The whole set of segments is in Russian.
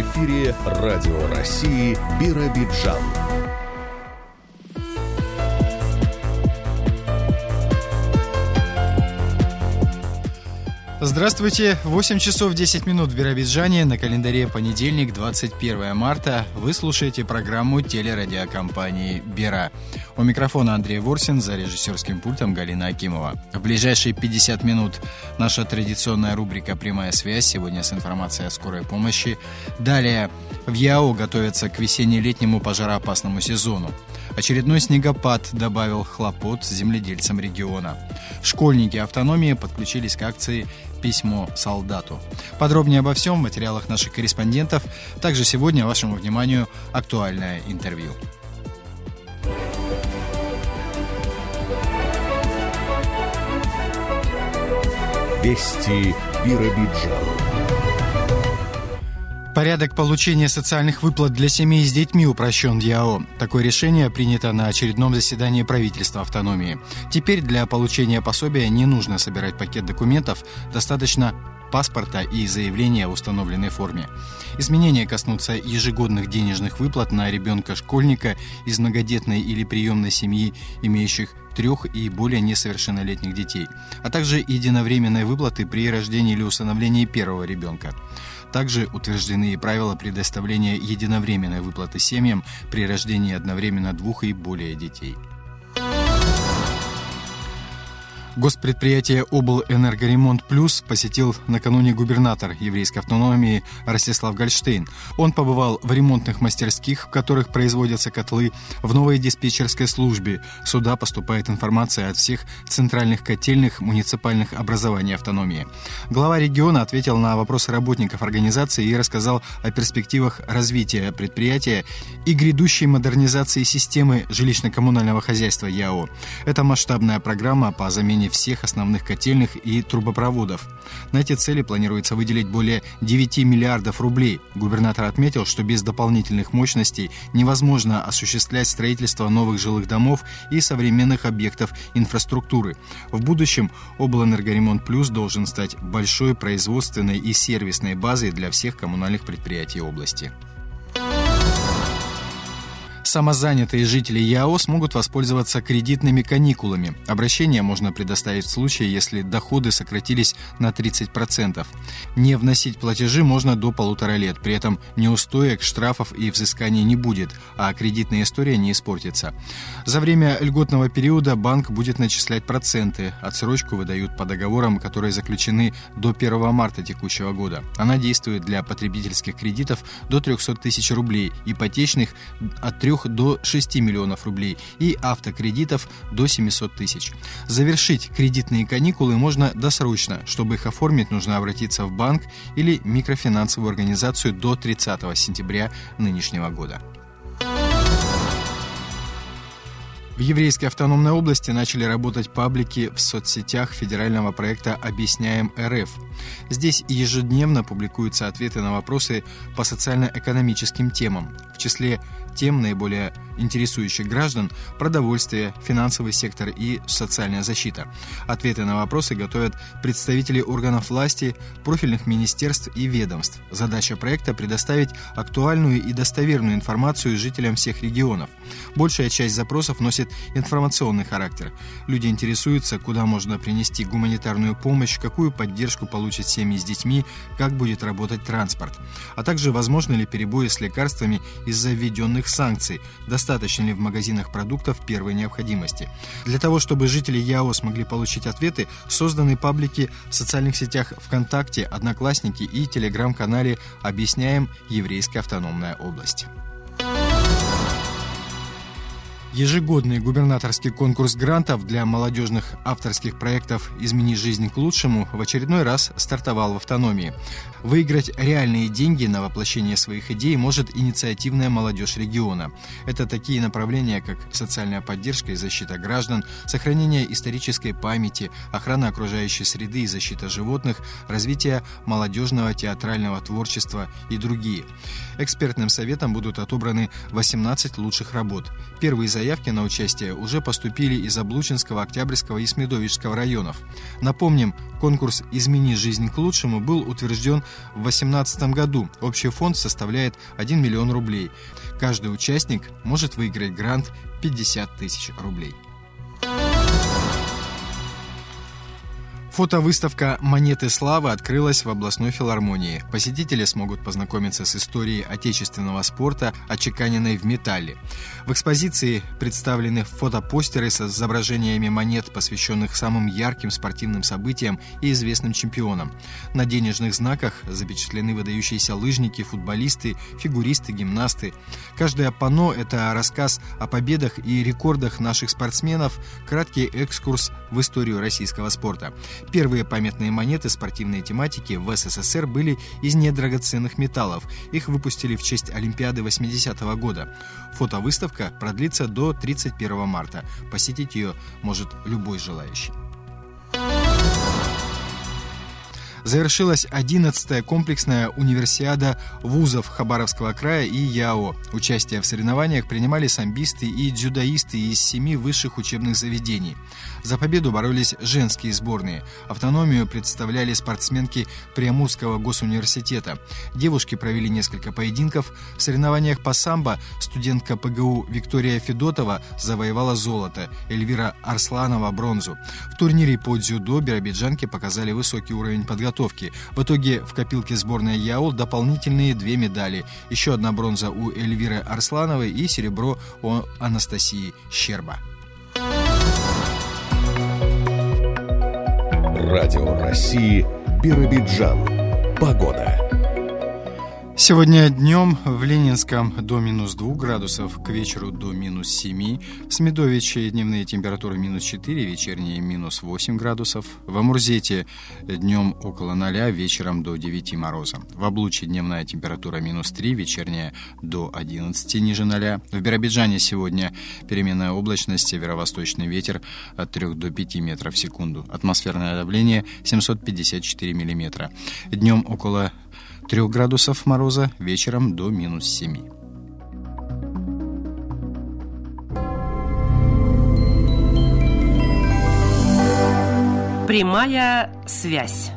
Эфире Радио России Биробиджан. Здравствуйте! 8 часов 10 минут в Биробиджане. На календаре понедельник, 21 марта. Вы слушаете программу телерадиокомпании «Бера». У микрофона Андрей Ворсин, за режиссерским пультом Галина Акимова. В ближайшие 50 минут наша традиционная рубрика «Прямая связь». Сегодня с информацией о скорой помощи. Далее в ЯО готовятся к весенне-летнему пожароопасному сезону. Очередной снегопад добавил хлопот земледельцам региона. Школьники автономии подключились к акции «Письмо солдату». Подробнее обо всем в материалах наших корреспондентов. Также сегодня вашему вниманию актуальное интервью. Вести Биробиджан. Порядок получения социальных выплат для семей с детьми упрощен в ЯО. Такое решение принято на очередном заседании правительства автономии. Теперь для получения пособия не нужно собирать пакет документов, достаточно паспорта и заявления в установленной форме. Изменения коснутся ежегодных денежных выплат на ребенка-школьника из многодетной или приемной семьи, имеющих трех и более несовершеннолетних детей, а также единовременной выплаты при рождении или усыновлении первого ребенка. Также утверждены правила предоставления единовременной выплаты семьям при рождении одновременно двух и более детей. Госпредприятие «Облэнергоремонт Плюс» посетил накануне губернатор еврейской автономии Ростислав Гольштейн. Он побывал в ремонтных мастерских, в которых производятся котлы, в новой диспетчерской службе. Сюда поступает информация от всех центральных котельных муниципальных образований автономии. Глава региона ответил на вопросы работников организации и рассказал о перспективах развития предприятия и грядущей модернизации системы жилищно-коммунального хозяйства ЯО. Это масштабная программа по замене всех основных котельных и трубопроводов. На эти цели планируется выделить более 9 миллиардов рублей. Губернатор отметил, что без дополнительных мощностей невозможно осуществлять строительство новых жилых домов и современных объектов инфраструктуры. В будущем облэнергоремонт плюс должен стать большой производственной и сервисной базой для всех коммунальных предприятий области. Самозанятые жители ЯО смогут воспользоваться кредитными каникулами. Обращение можно предоставить в случае, если доходы сократились на 30%. Не вносить платежи можно до полутора лет. При этом неустоек, штрафов и взысканий не будет, а кредитная история не испортится. За время льготного периода банк будет начислять проценты. Отсрочку выдают по договорам, которые заключены до 1 марта текущего года. Она действует для потребительских кредитов до 300 тысяч рублей, ипотечных от 3 до 6 миллионов рублей и автокредитов до 700 тысяч. Завершить кредитные каникулы можно досрочно. Чтобы их оформить, нужно обратиться в банк или микрофинансовую организацию до 30 сентября нынешнего года. В еврейской автономной области начали работать паблики в соцсетях федерального проекта «Объясняем РФ». Здесь ежедневно публикуются ответы на вопросы по социально-экономическим темам. В числе тем, наиболее интересующих граждан – продовольствие, финансовый сектор и социальная защита. Ответы на вопросы готовят представители органов власти, профильных министерств и ведомств. Задача проекта – предоставить актуальную и достоверную информацию жителям всех регионов. Большая часть запросов носит информационный характер. Люди интересуются, куда можно принести гуманитарную помощь, какую поддержку получат семьи с детьми, как будет работать транспорт, а также возможны ли перебои с лекарствами из-за введенных санкций, достаточно ли в магазинах продуктов первой необходимости. Для того, чтобы жители ЯО смогли получить ответы, созданы паблики в социальных сетях ВКонтакте, Одноклассники и телеграм-канале «Объясняем Еврейская автономная область». Ежегодный губернаторский конкурс грантов для молодежных авторских проектов «Измени жизнь к лучшему» в очередной раз стартовал в автономии. Выиграть реальные деньги на воплощение своих идей может инициативная молодежь региона. Это такие направления, как социальная поддержка и защита граждан, сохранение исторической памяти, охрана окружающей среды и защита животных, развитие молодежного театрального творчества и другие. Экспертным советом будут отобраны 18 лучших работ. Первый из заявки на участие уже поступили из Облучинского, Октябрьского и Смедовичского районов. Напомним, конкурс «Измени жизнь к лучшему» был утвержден в 2018 году. Общий фонд составляет 1 миллион рублей. Каждый участник может выиграть грант 50 тысяч рублей. Фотовыставка «Монеты славы» открылась в областной филармонии. Посетители смогут познакомиться с историей отечественного спорта, отчеканенной в металле. В экспозиции представлены фотопостеры с изображениями монет, посвященных самым ярким спортивным событиям и известным чемпионам. На денежных знаках запечатлены выдающиеся лыжники, футболисты, фигуристы, гимнасты. Каждое панно – это рассказ о победах и рекордах наших спортсменов, краткий экскурс в историю российского спорта. Первые памятные монеты спортивной тематики в СССР были из недрагоценных металлов. Их выпустили в честь Олимпиады 80-го года. Фотовыставка продлится до 31 марта. Посетить ее может любой желающий. завершилась 11-я комплексная универсиада вузов Хабаровского края и ЯО. Участие в соревнованиях принимали самбисты и дзюдоисты из семи высших учебных заведений. За победу боролись женские сборные. Автономию представляли спортсменки Приамурского госуниверситета. Девушки провели несколько поединков. В соревнованиях по самбо студентка ПГУ Виктория Федотова завоевала золото, Эльвира Арсланова – бронзу. В турнире по дзюдо биробиджанки показали высокий уровень подготовки. В итоге в копилке сборной ЯОЛ дополнительные две медали. Еще одна бронза у Эльвиры Арслановой и серебро у Анастасии Щерба. Радио России Биробиджан. Погода. Сегодня днем в Ленинском до минус 2 градусов, к вечеру до минус 7. В Смедовиче дневные температуры минус 4, вечерние минус 8 градусов. В Амурзете днем около 0, вечером до 9 мороза. В Облуче дневная температура минус 3, вечерняя до 11 ниже 0. В Биробиджане сегодня переменная облачность, северо-восточный ветер от 3 до 5 метров в секунду. Атмосферное давление 754 миллиметра. Днем около 3 градусов мороза, вечером до минус 7. Прямая связь.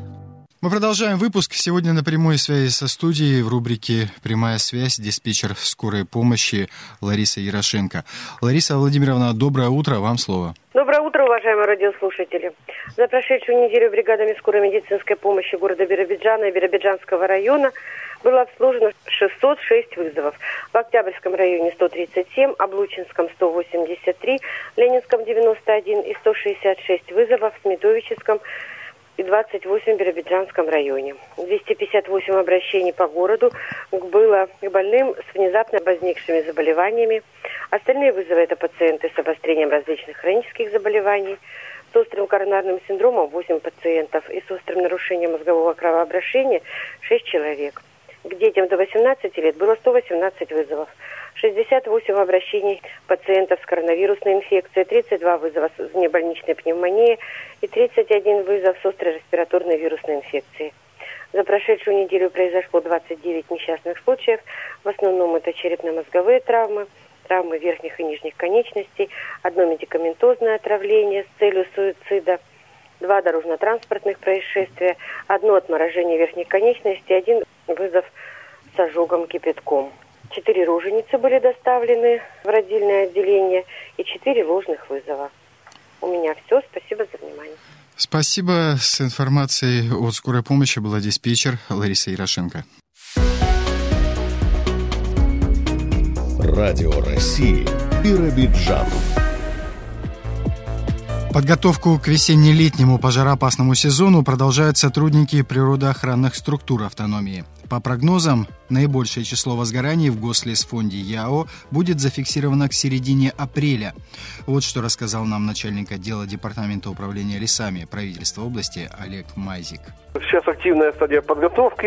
Мы продолжаем выпуск. Сегодня на прямой связи со студией в рубрике «Прямая связь» диспетчер скорой помощи Лариса Ярошенко. Лариса Владимировна, доброе утро, вам слово. Доброе утро, уважаемые радиослушатели. За прошедшую неделю бригадами скорой медицинской помощи города Биробиджана и Биробиджанского района было обслужено 606 вызовов. В Октябрьском районе 137, Облучинском 183, Ленинском 91 и 166 вызовов, в Смедовическом и 28 в Биробиджанском районе. 258 обращений по городу было к больным с внезапно возникшими заболеваниями. Остальные вызовы – это пациенты с обострением различных хронических заболеваний, с острым коронарным синдромом 8 пациентов и с острым нарушением мозгового кровообращения 6 человек. К детям до 18 лет было 118 вызовов. 68 обращений пациентов с коронавирусной инфекцией, 32 вызова с внебольничной пневмонией и 31 вызов с острой респираторной вирусной инфекцией. За прошедшую неделю произошло 29 несчастных случаев. В основном это черепно-мозговые травмы, травмы верхних и нижних конечностей, одно медикаментозное отравление с целью суицида, два дорожно-транспортных происшествия, одно отморожение верхней конечности, один вызов с ожогом кипятком. Четыре роженицы были доставлены в родильное отделение и четыре ложных вызова. У меня все. Спасибо за внимание. Спасибо. С информацией от скорой помощи была диспетчер Лариса Ярошенко. Радио России Биробиджан. Подготовку к весенне-летнему пожароопасному сезону продолжают сотрудники природоохранных структур автономии. По прогнозам, наибольшее число возгораний в Гослесфонде ЯО будет зафиксировано к середине апреля. Вот что рассказал нам начальник отдела Департамента управления лесами правительства области Олег Майзик. Сейчас активная стадия подготовки,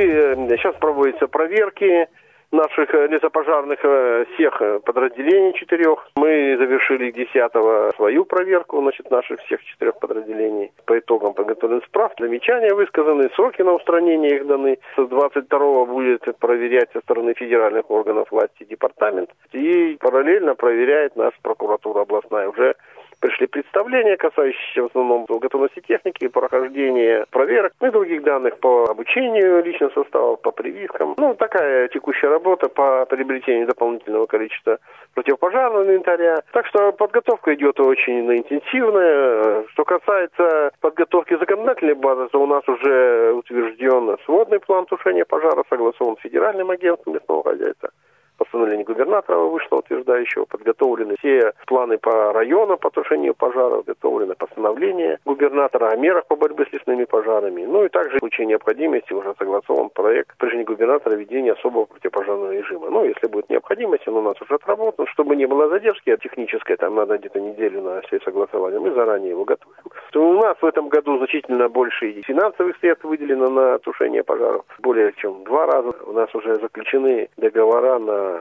сейчас проводятся проверки, наших э, лесопожарных э, всех э, подразделений четырех. Мы завершили 10 свою проверку, значит, наших всех четырех подразделений. По итогам подготовленных справ, замечания высказаны, сроки на устранение их даны. С 22 будет проверять со стороны федеральных органов власти департамент. И параллельно проверяет нас прокуратура областная уже пришли представления, касающиеся в основном готовности техники, прохождения проверок и других данных по обучению личного состава, по прививкам. Ну, такая текущая работа по приобретению дополнительного количества противопожарного инвентаря. Так что подготовка идет очень интенсивная. Что касается подготовки законодательной базы, то у нас уже утвержден сводный план тушения пожара, согласован Федеральным агентством лесного хозяйства постановление губернатора вышло утверждающего, подготовлены все планы по району по тушению пожаров, подготовлено постановление губернатора о мерах по борьбе с лесными пожарами. Ну и также в случае необходимости уже согласован проект решения губернатора введения особого противопожарного режима. Ну, если будет необходимость, он у нас уже отработан, чтобы не было задержки от технической, там надо где-то неделю на все согласования, мы заранее его готовим. То у нас в этом году значительно больше финансовых средств выделено на тушение пожаров, более чем два раза. У нас уже заключены договора на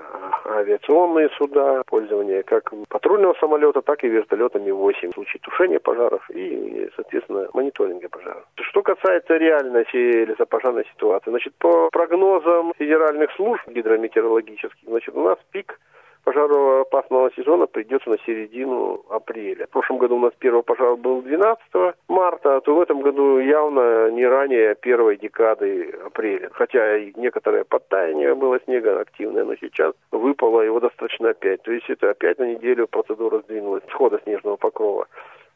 авиационные суда, пользование как патрульного самолета, так и вертолета Ми-8 в случае тушения пожаров и, соответственно, мониторинга пожаров. Что касается реальности лесопожарной ситуации, значит, по прогнозам федеральных служб гидрометеорологических, значит, у нас пик пожароопасного сезона придется на середину апреля. В прошлом году у нас первый пожар был 12 марта, то в этом году явно не ранее первой декады апреля. Хотя и некоторое подтаяние было снега активное, но сейчас выпало его достаточно опять. То есть это опять на неделю процедура сдвинулась схода снежного покрова.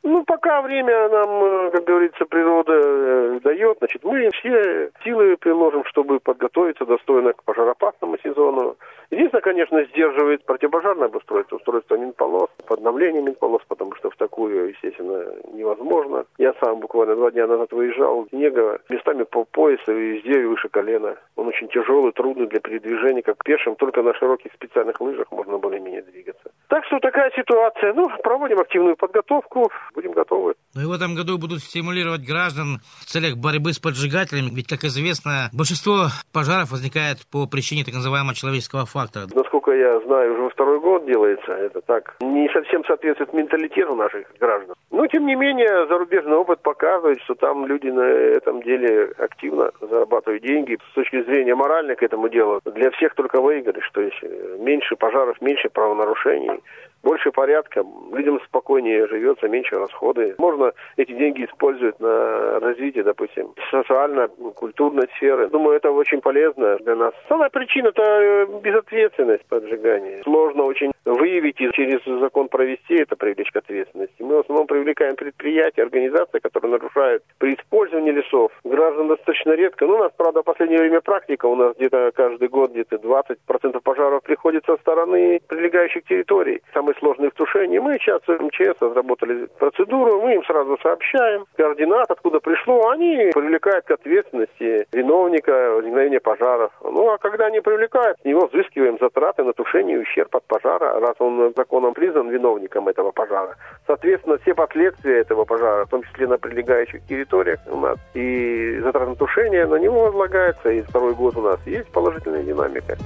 Ну, пока время нам, э, как говорится, природа э, дает, значит, мы все силы приложим, чтобы подготовиться достойно к пожароопасному сезону. Единственное, конечно, сдерживает противопожарное обустройство, устройство Минполос, подновление Минполос, потому что в такую, естественно, невозможно. Я сам буквально два дня назад выезжал, снега местами по поясу и везде выше колена. Он очень тяжелый, трудный для передвижения, как пешим, только на широких специальных лыжах можно более-менее двигаться. Так что такая ситуация. Ну, проводим активную подготовку, будем готовы. Ну и в этом году будут стимулировать граждан в целях борьбы с поджигателями, ведь, как известно, большинство пожаров возникает по причине так называемого человеческого фактора. Насколько я знаю, уже второй год делается это так. Не совсем соответствует менталитету наших граждан. Но, тем не менее, зарубежный опыт показывает, что там люди на этом деле активно зарабатывают деньги. С точки зрения моральной к этому делу для всех только выигрыш. То есть меньше пожаров, меньше правонарушений больше порядка, людям спокойнее живется, меньше расходы. Можно эти деньги использовать на развитие, допустим, социально-культурной сферы. Думаю, это очень полезно для нас. Самая причина – это э, безответственность поджигания. Сложно очень выявить и через закон провести это, привлечь к ответственности. Мы в основном привлекаем предприятия, организации, которые нарушают при использовании лесов. Граждан достаточно редко. Ну, у нас, правда, в последнее время практика. У нас где-то каждый год где-то 20% пожаров приходит со стороны прилегающих территорий. Самый сложные в тушении. Мы сейчас в МЧС разработали процедуру, мы им сразу сообщаем координат, откуда пришло. Они привлекают к ответственности виновника возникновения пожаров. Ну, а когда они привлекают, с него взыскиваем затраты на тушение и ущерб от пожара, раз он законом признан виновником этого пожара. Соответственно, все последствия этого пожара, в том числе на прилегающих территориях у нас, и затраты на тушение на него возлагается, и второй год у нас есть положительная динамика.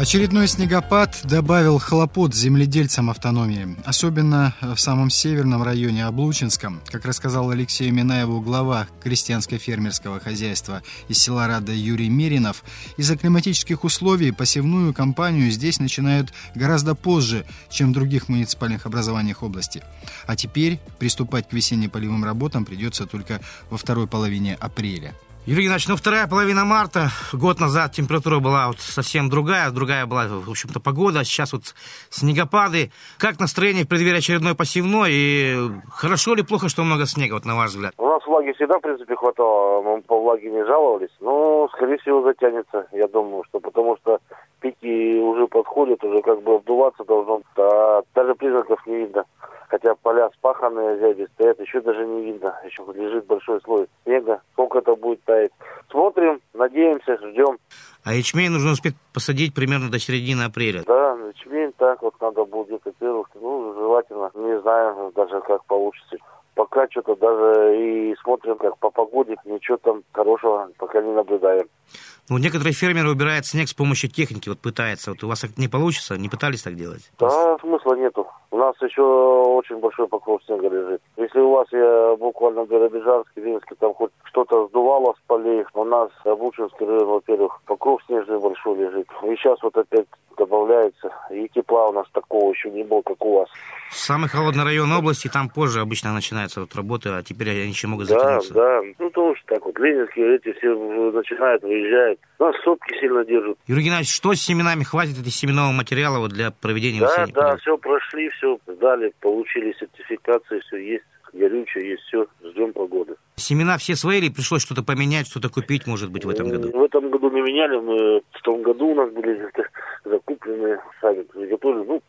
Очередной снегопад добавил хлопот земледельцам автономии, особенно в самом северном районе Облучинском. Как рассказал Алексею Минаеву глава крестьянско-фермерского хозяйства из села Рада Юрий Миринов, из-за климатических условий посевную кампанию здесь начинают гораздо позже, чем в других муниципальных образованиях области. А теперь приступать к весенне-полевым работам придется только во второй половине апреля. Юрий Геннадьевич, ну вторая половина марта, год назад температура была вот совсем другая, другая была, в общем-то, погода, сейчас вот снегопады. Как настроение в преддверии очередной посевной? И хорошо или плохо, что много снега, вот на ваш взгляд? У нас влаги всегда, в принципе, хватало, мы по влаге не жаловались, но, скорее всего, затянется, я думаю, что потому что пики уже подходят, уже как бы обдуваться должно, а даже признаков не видно. Хотя поля спаханные, зяби стоят, еще даже не видно. Еще лежит большой слой снега. Сколько это будет таять. Смотрим, надеемся, ждем. А ячмень нужно успеть посадить примерно до середины апреля. Да, ячмень так вот надо будет где-то ну, желательно, не знаю даже как получится. пока что-то даже и смотрим, как по погоде, ничего там хорошего пока не наблюдаем. Ну, некоторые фермеры убирают снег с помощью техники, вот пытаются. Вот у вас не получится? Не пытались так делать? Да, смысла нету. Нас еще очень большой покров снега лежит. Если у вас я буквально в Биробиджанске, Ленинске, там хоть что-то сдувало с полей, у нас Обучинский район, во-первых, покров снежный большой лежит. И сейчас вот опять добавляется. И тепла у нас такого еще не было, как у вас. Самый холодный район области, там позже обычно начинается вот работа, а теперь они еще могут Да, затянуться. да. Ну, потому что так вот, Ленинские эти все начинают, выезжают. Нас сопки сильно держат. Юрий Геннадьевич, что с семенами? Хватит эти семенного материала вот для проведения Да, да, все прошли, все сдали, получили сертификации, все есть. Горючее есть, все, ждем погоды. Семена все свои или пришлось что-то поменять, что-то купить, может быть, в этом году? В этом году не меняли, мы в том году у нас были закуплены, сами приготовили. Ну,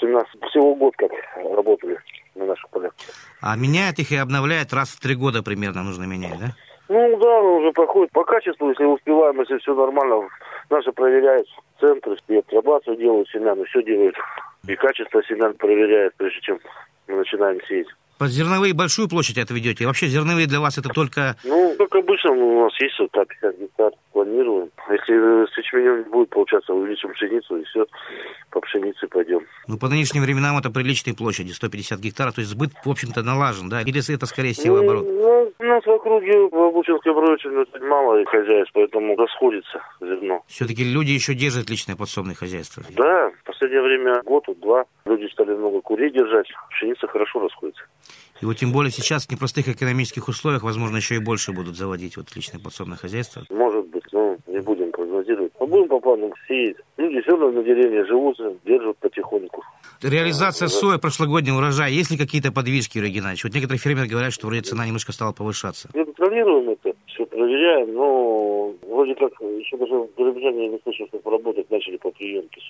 семена всего год как работали на наших полях. А меняют их и обновляют раз в три года примерно нужно менять, да? Ну да, ну, уже проходит по качеству, если успеваем, если все нормально. Наши проверяют центры, и апробацию делают семян, и все делают. И качество семян проверяют, прежде чем мы начинаем сеять. Под зерновые большую площадь отведете? Вообще зерновые для вас это только... Ну, как обычно, у нас есть вот так 50 гектар, планируем. Если с ячменем не будет получаться, увеличим пшеницу, и все, по пшенице пойдем. Ну, по нынешним временам это приличные площади, 150 гектаров, то есть сбыт, в общем-то, налажен, да? Или это скорее севооборот? Ну, у нас в округе в Обучинском районе очень мало хозяйств, поэтому расходится зерно. Все-таки люди еще держат личное подсобное хозяйство. Да, в последнее время, год, два, люди стали много курей держать, пшеница хорошо расходится. И вот тем более сейчас в непростых экономических условиях, возможно, еще и больше будут заводить вот личное подсобное хозяйство. Может быть, но не будем прогнозировать. Будем по плану сеять. Люди все равно на деревне живут, держат потихоньку. Реализация сои, прошлогодний урожай, есть ли какие-то подвижки, Юрий Геннадьевич? Вот некоторые фермеры говорят, что вроде цена немножко стала повышаться. Мы контролируем это, все проверяем, но вроде как еще даже я не слышал, что поработать начали по приемке.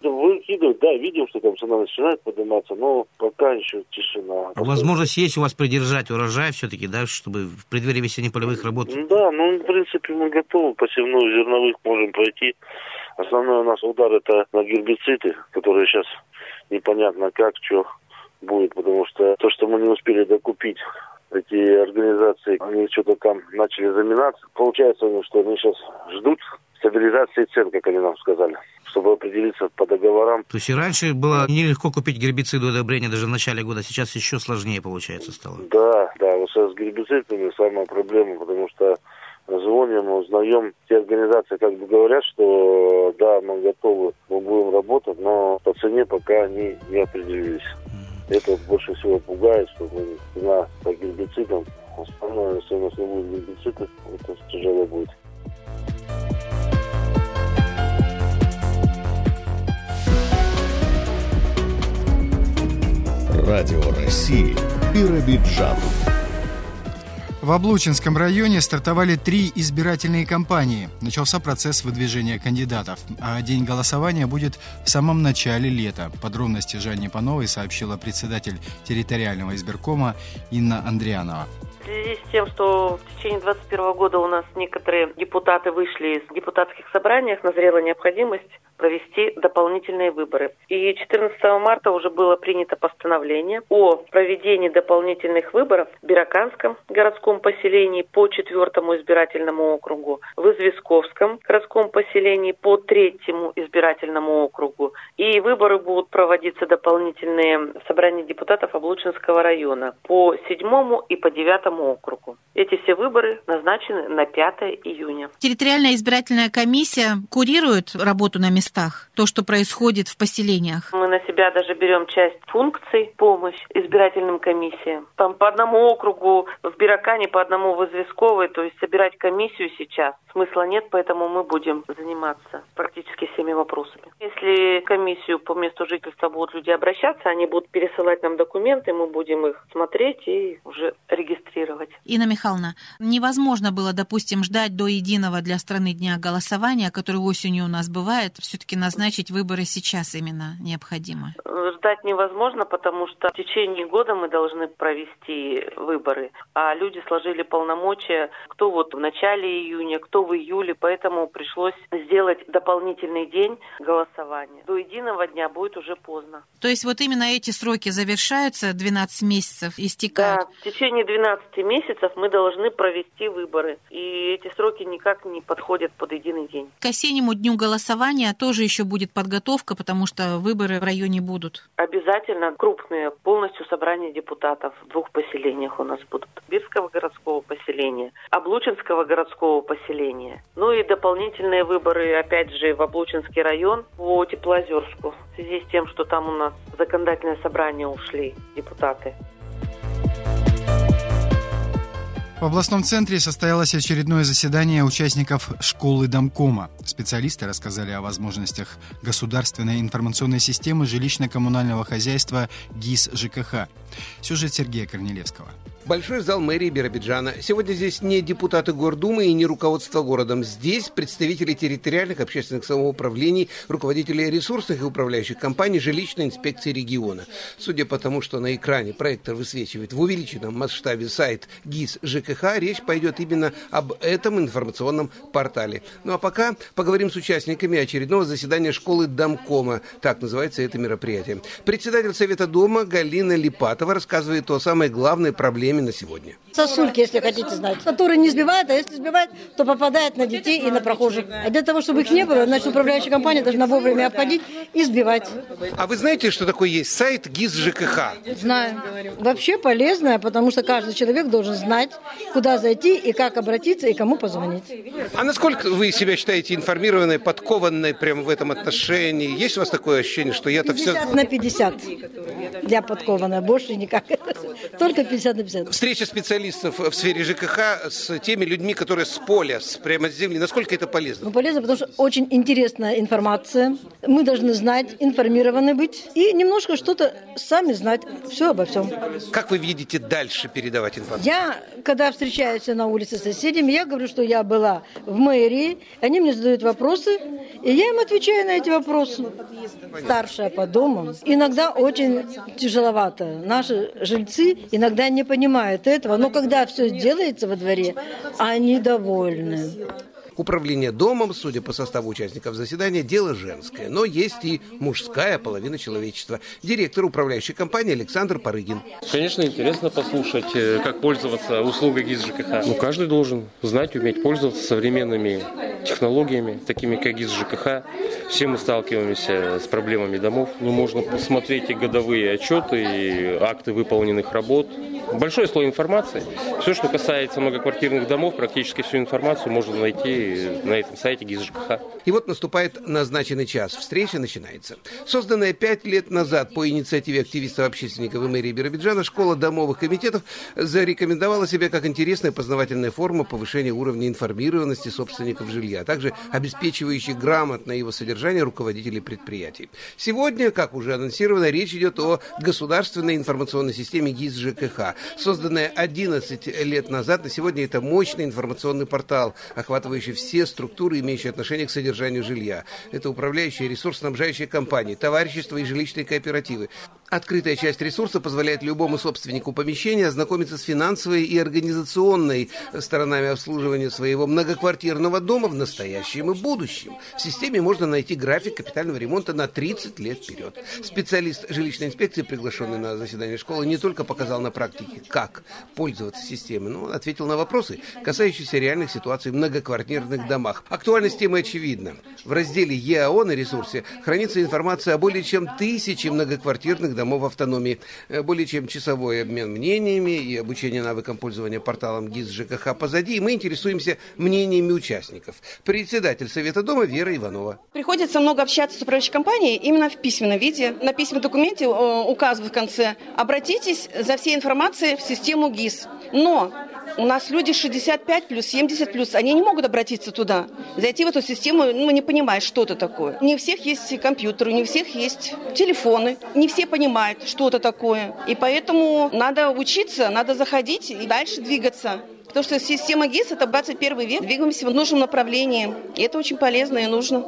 Да, Выкидывают, да, видим, что там цена начинает подниматься, но пока еще тишина. А возможность есть у вас придержать урожай все-таки, да, чтобы в преддверии весенне-полевых работ? Да, ну, в принципе, мы готовы. Посевную зерновых можем пройти. Основной у нас удар это на гербициды, которые сейчас непонятно как, что будет, потому что то, что мы не успели докупить, эти организации, они что-то там начали заминаться. Получается, что они сейчас ждут стабилизации цен, как они нам сказали, чтобы определиться по договорам. То есть и раньше было нелегко купить гербициды удобрения даже в начале года, сейчас еще сложнее получается стало. Да, да, вот сейчас с гербицидами самая проблема, потому что звоним, узнаем, те организации как бы говорят, что да, мы готовы, мы будем работать, но по цене пока они не определились. Это больше всего пугает, что мы, цена по гербицидам, основное, если у нас не будет гербицидов, это тяжело будет. Радио России Биробиджан. В Облучинском районе стартовали три избирательные кампании. Начался процесс выдвижения кандидатов, а день голосования будет в самом начале лета. Подробности Жанне Пановой сообщила председатель территориального избиркома Инна Андрианова. В связи с тем, что в течение 2021 года у нас некоторые депутаты вышли из депутатских собраний, назрела необходимость провести дополнительные выборы. И 14 марта уже было принято постановление о проведении дополнительных выборов в Бироканском городском поселении по четвертому избирательному округу, в Известковском городском поселении по третьему избирательному округу. И выборы будут проводиться дополнительные в собрании депутатов Облучинского района по седьмому и по девятому округу. Эти все выборы назначены на 5 июня. Территориальная избирательная комиссия курирует работу на местах, то, что происходит в поселениях. Мы на себя даже берем часть функций, помощь избирательным комиссиям. Там по одному округу в Бирокане, по одному в Известковой, то есть собирать комиссию сейчас смысла нет, поэтому мы будем заниматься практически всеми вопросами. Если комиссию по месту жительства будут люди обращаться, они будут пересылать нам документы, мы будем их смотреть и уже регистрировать. Инна Михайловна, невозможно было, допустим, ждать до единого для страны дня голосования, который осенью у нас бывает. В все-таки назначить выборы сейчас именно необходимо? Ждать невозможно, потому что в течение года мы должны провести выборы, а люди сложили полномочия, кто вот в начале июня, кто в июле, поэтому пришлось сделать дополнительный день голосования. До единого дня будет уже поздно. То есть вот именно эти сроки завершаются, 12 месяцев истекают? Да, в течение 12 месяцев мы должны провести выборы, и эти сроки никак не подходят под единый день. К осеннему дню голосования тоже еще будет подготовка, потому что выборы в районе будут. Обязательно крупные, полностью собрание депутатов в двух поселениях у нас будут. Бирского городского поселения, Облучинского городского поселения. Ну и дополнительные выборы, опять же, в Облучинский район по Теплоозерску. В связи с тем, что там у нас в законодательное собрание ушли депутаты. В областном центре состоялось очередное заседание участников школы Домкома. Специалисты рассказали о возможностях государственной информационной системы жилищно-коммунального хозяйства ГИС ЖКХ. Сюжет Сергея Корнелевского. Большой зал мэрии Биробиджана. Сегодня здесь не депутаты Гордумы и не руководство городом. Здесь представители территориальных общественных самоуправлений, руководители ресурсных и управляющих компаний, жилищной инспекции региона. Судя по тому, что на экране проектор высвечивает в увеличенном масштабе сайт ГИС ЖКХ, речь пойдет именно об этом информационном портале. Ну а пока поговорим с участниками очередного заседания школы Домкома. Так называется это мероприятие. Председатель Совета Дома Галина Липатова рассказывает о самой главной проблеме на сегодня. Сосульки, если хотите знать, которые не сбивают, а если сбивают, то попадают на детей и на прохожих. А для того, чтобы их не было, значит, управляющая компания должна вовремя обходить и сбивать. А вы знаете, что такое есть сайт ГИС ЖКХ? Знаю. Вообще полезное, потому что каждый человек должен знать, куда зайти и как обратиться и кому позвонить. А насколько вы себя считаете информированной, подкованной прямо в этом отношении? Есть у вас такое ощущение, что я-то все... 50 на 50. Я подкованная, больше никак. Только 50 на 50. Встреча специалистов в сфере ЖКХ с теми людьми, которые с поля, с, прямо с земли. Насколько это полезно? Ну, полезно, потому что очень интересная информация. Мы должны знать, информированы быть и немножко что-то сами знать. Все обо всем. Как вы видите дальше передавать информацию? Я, когда встречаюсь на улице с соседями, я говорю, что я была в мэрии, они мне задают вопросы, и я им отвечаю на эти вопросы. Старшая по дому. Иногда очень тяжеловато. Наши жильцы иногда не понимают этого, но когда все делается во дворе, они довольны. Управление домом, судя по составу участников заседания, дело женское, но есть и мужская половина человечества. Директор управляющей компании Александр Парыгин. Конечно, интересно послушать, э, как пользоваться услугой ГИС ЖКХ. Ну, каждый должен знать, уметь пользоваться современными технологиями, такими как ГИС ЖКХ. Все мы сталкиваемся с проблемами домов. Ну, можно посмотреть и годовые отчеты, и акты выполненных работ. Большой слой информации. Все, что касается многоквартирных домов, практически всю информацию можно найти на этом сайте ГИС ЖКХ. И вот наступает назначенный час. Встреча начинается. Созданная пять лет назад по инициативе активистов-общественников и мэрии Биробиджана, школа домовых комитетов зарекомендовала себя как интересная познавательная форма повышения уровня информированности собственников жилья, а также обеспечивающих грамотное его содержание руководителей предприятий. Сегодня, как уже анонсировано, речь идет о государственной информационной системе ГИС ЖКХ, созданная 11 лет назад. На сегодня это мощный информационный портал, охватывающий все структуры, имеющие отношение к содержанию жилья. Это управляющие ресурсоснабжающие компании, товарищества и жилищные кооперативы. Открытая часть ресурса позволяет любому собственнику помещения ознакомиться с финансовой и организационной сторонами обслуживания своего многоквартирного дома в настоящем и будущем. В системе можно найти график капитального ремонта на 30 лет вперед. Специалист жилищной инспекции, приглашенный на заседание школы, не только показал на практике, как пользоваться системой, но ответил на вопросы, касающиеся реальных ситуаций в многоквартирных домах. Актуальность темы очевидна. В разделе ЕАО на ресурсе хранится информация о более чем тысяче многоквартирных домов автономии, э, более чем часовой обмен мнениями и обучение навыкам пользования порталом ГИС ЖКХ позади, и мы интересуемся мнениями участников. Председатель Совета дома Вера Иванова. Приходится много общаться с управляющей компанией именно в письменном виде. На письменном документе э, указывают в конце «Обратитесь за всей информацией в систему ГИС». Но у нас люди 65 плюс, 70 плюс, они не могут обратиться туда. Зайти в эту систему, ну, не понимая, что это такое. Не у всех есть компьютеры, не у всех есть телефоны, не все понимают, что это такое. И поэтому надо учиться, надо заходить и дальше двигаться. Потому что система ГИС – это 21 век, двигаемся в нужном направлении. И это очень полезно и нужно.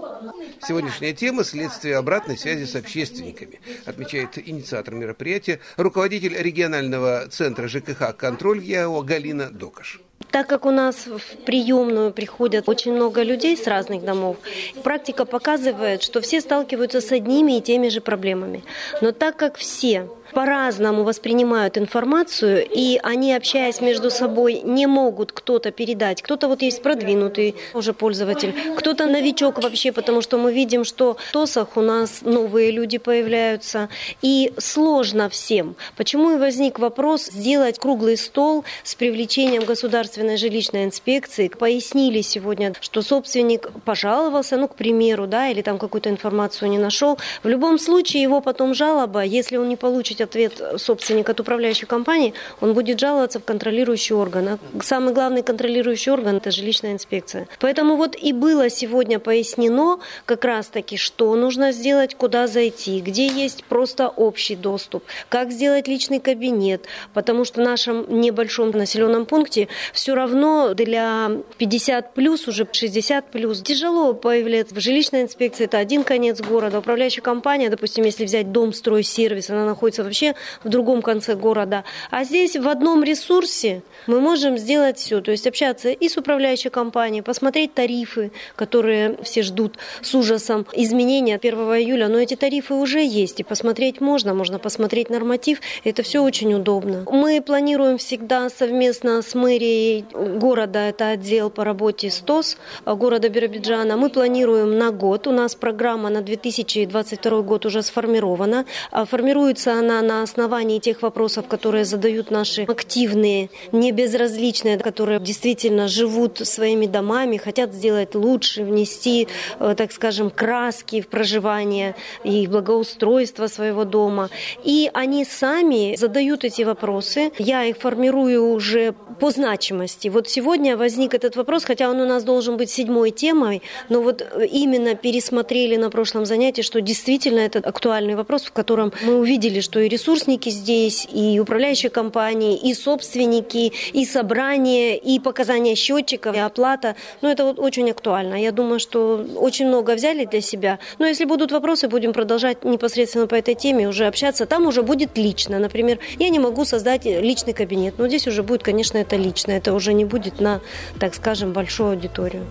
Сегодняшняя тема – следствие обратной связи с общественниками, отмечает инициатор мероприятия, руководитель регионального центра ЖКХ «Контроль» ЯО Галина Докаш. Так как у нас в приемную приходят очень много людей с разных домов, практика показывает, что все сталкиваются с одними и теми же проблемами. Но так как все по-разному воспринимают информацию, и они, общаясь между собой, не могут кто-то передать. Кто-то вот есть продвинутый уже пользователь, кто-то новичок вообще, потому что мы видим, что в ТОСах у нас новые люди появляются, и сложно всем. Почему и возник вопрос сделать круглый стол с привлечением государственной жилищной инспекции. Пояснили сегодня, что собственник пожаловался, ну, к примеру, да, или там какую-то информацию не нашел. В любом случае его потом жалоба, если он не получит получить ответ собственник от управляющей компании, он будет жаловаться в контролирующий орган. А самый главный контролирующий орган – это жилищная инспекция. Поэтому вот и было сегодня пояснено как раз-таки, что нужно сделать, куда зайти, где есть просто общий доступ, как сделать личный кабинет, потому что в нашем небольшом населенном пункте все равно для 50 плюс, уже 60 плюс, тяжело появляться в жилищной инспекции, это один конец города, управляющая компания, допустим, если взять дом, строй, сервис, она находится вообще в другом конце города. А здесь в одном ресурсе мы можем сделать все. То есть общаться и с управляющей компанией, посмотреть тарифы, которые все ждут с ужасом изменения 1 июля. Но эти тарифы уже есть, и посмотреть можно. Можно посмотреть норматив. Это все очень удобно. Мы планируем всегда совместно с мэрией города, это отдел по работе СТОС города Биробиджана. Мы планируем на год. У нас программа на 2022 год уже сформирована. А формируется она на основании тех вопросов, которые задают наши активные, не безразличные, которые действительно живут своими домами, хотят сделать лучше, внести, э, так скажем, краски в проживание и благоустройство своего дома. И они сами задают эти вопросы. Я их формирую уже по значимости. Вот сегодня возник этот вопрос, хотя он у нас должен быть седьмой темой, но вот именно пересмотрели на прошлом занятии, что действительно это актуальный вопрос, в котором мы увидели, что и ресурсники здесь, и управляющие компании, и собственники, и собрания, и показания счетчиков, и оплата. Ну, это вот очень актуально. Я думаю, что очень много взяли для себя. Но если будут вопросы, будем продолжать непосредственно по этой теме уже общаться. Там уже будет лично. Например, я не могу создать личный кабинет, но здесь уже будет, конечно, это лично. Это уже не будет на, так скажем, большую аудиторию.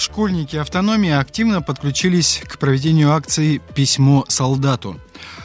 Школьники автономии активно подключились к проведению акции «Письмо солдату».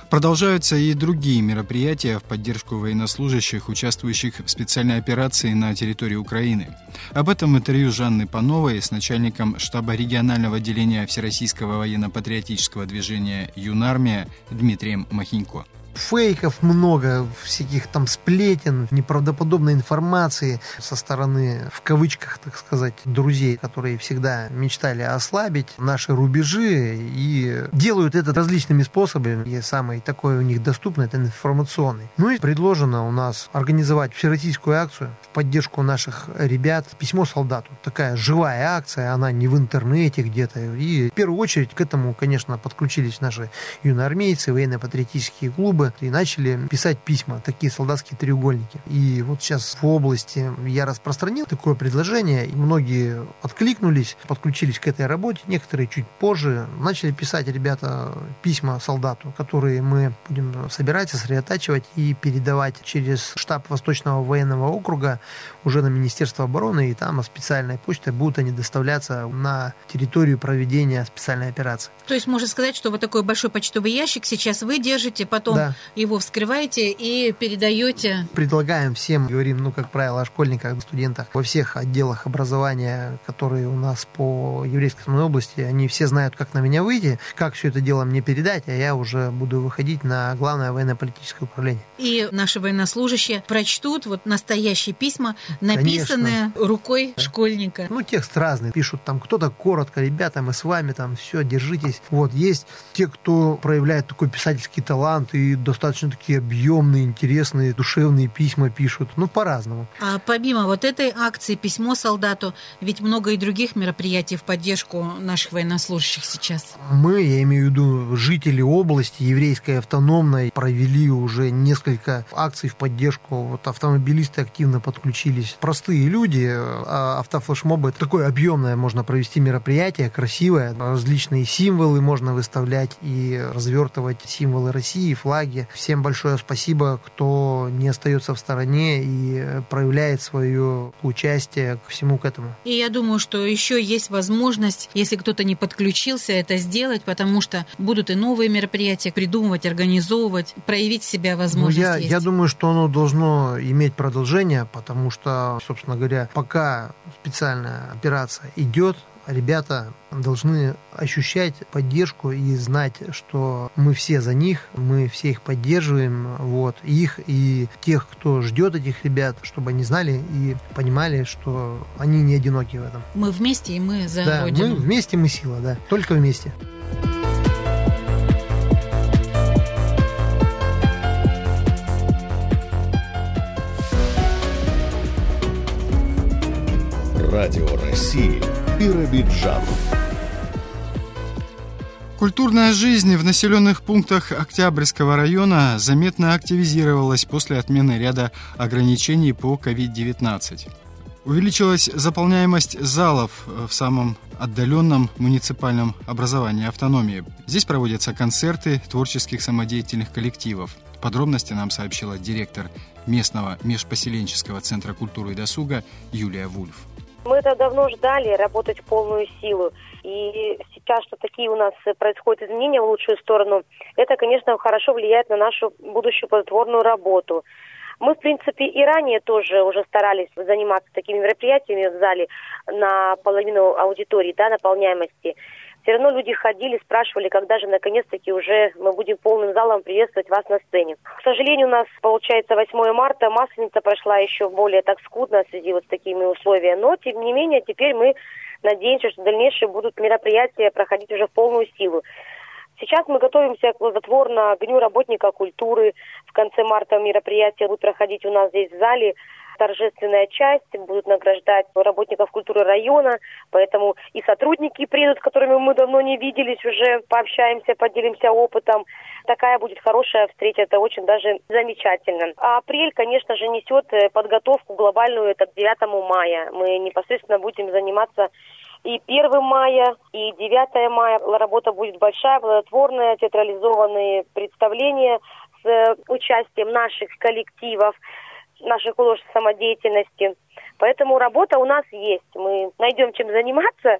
Продолжаются и другие мероприятия в поддержку военнослужащих, участвующих в специальной операции на территории Украины. Об этом интервью Жанны Пановой с начальником штаба регионального отделения Всероссийского военно-патриотического движения «Юнармия» Дмитрием Махинько фейков много, всяких там сплетен, неправдоподобной информации со стороны, в кавычках, так сказать, друзей, которые всегда мечтали ослабить наши рубежи и делают это различными способами. И самый такой у них доступный это информационный. Ну и предложено у нас организовать всероссийскую акцию в поддержку наших ребят «Письмо солдату». Такая живая акция, она не в интернете где-то. И в первую очередь к этому, конечно, подключились наши юноармейцы, военно-патриотические клубы, клубы и начали писать письма, такие солдатские треугольники. И вот сейчас в области я распространил такое предложение, и многие откликнулись, подключились к этой работе, некоторые чуть позже начали писать ребята письма солдату, которые мы будем собирать, сосредотачивать и передавать через штаб Восточного военного округа уже на Министерство обороны, и там специальной почтой будут они доставляться на территорию проведения специальной операции. То есть можно сказать, что вот такой большой почтовый ящик сейчас вы держите, потом да его вскрываете и передаете. Предлагаем всем, говорим, ну, как правило, о школьниках, студентах во всех отделах образования, которые у нас по еврейской области, они все знают, как на меня выйти, как все это дело мне передать, а я уже буду выходить на главное военно-политическое управление. И наши военнослужащие прочтут вот настоящие письма, написанные Конечно. рукой школьника. Ну, текст разный. Пишут там кто-то коротко, ребята, мы с вами там, все, держитесь. Вот, есть те, кто проявляет такой писательский талант и достаточно такие объемные, интересные, душевные письма пишут. Ну, по-разному. А помимо вот этой акции «Письмо солдату», ведь много и других мероприятий в поддержку наших военнослужащих сейчас. Мы, я имею в виду жители области, еврейской автономной провели уже несколько акций в поддержку. Вот автомобилисты активно подключились. Простые люди, а автофлешмобы такое объемное можно провести мероприятие, красивое, различные символы можно выставлять и развертывать символы России, флаги. Всем большое спасибо, кто не остается в стороне и проявляет свое участие к всему к этому. И я думаю, что еще есть возможность, если кто-то не подключился, это сделать, потому что будут и новые мероприятия придумывать, организовывать, проявить себя возможность. Ну, я, я думаю, что оно должно иметь продолжение, потому что, собственно говоря, пока специальная операция идет, ребята должны ощущать поддержку и знать, что мы все за них, мы все их поддерживаем, вот, их и тех, кто ждет этих ребят, чтобы они знали и понимали, что они не одиноки в этом. Мы вместе и мы за да, Родину. мы вместе, мы сила, да, только вместе. Радио России Биробиджан. Культурная жизнь в населенных пунктах Октябрьского района заметно активизировалась после отмены ряда ограничений по COVID-19. Увеличилась заполняемость залов в самом отдаленном муниципальном образовании автономии. Здесь проводятся концерты творческих самодеятельных коллективов. Подробности нам сообщила директор местного межпоселенческого центра культуры и досуга Юлия Вульф. Мы это давно ждали, работать в полную силу. И сейчас, что такие у нас происходят изменения в лучшую сторону, это, конечно, хорошо влияет на нашу будущую плодотворную работу. Мы, в принципе, и ранее тоже уже старались заниматься такими мероприятиями в зале на половину аудитории, да, наполняемости все равно люди ходили, спрашивали, когда же наконец-таки уже мы будем полным залом приветствовать вас на сцене. К сожалению, у нас получается 8 марта, Масленица прошла еще более так скудно в связи вот с такими условиями, но тем не менее теперь мы надеемся, что дальнейшие будут мероприятия проходить уже в полную силу. Сейчас мы готовимся к плодотворно Дню работника культуры. В конце марта мероприятие будет проходить у нас здесь в зале торжественная часть, будут награждать работников культуры района, поэтому и сотрудники приедут, с которыми мы давно не виделись, уже пообщаемся, поделимся опытом. Такая будет хорошая встреча, это очень даже замечательно. А апрель, конечно же, несет э, подготовку глобальную, это к 9 мая. Мы непосредственно будем заниматься и 1 мая, и 9 мая работа будет большая, плодотворная, театрализованные представления с э, участием наших коллективов нашей художественной самодеятельности. Поэтому работа у нас есть. Мы найдем чем заниматься.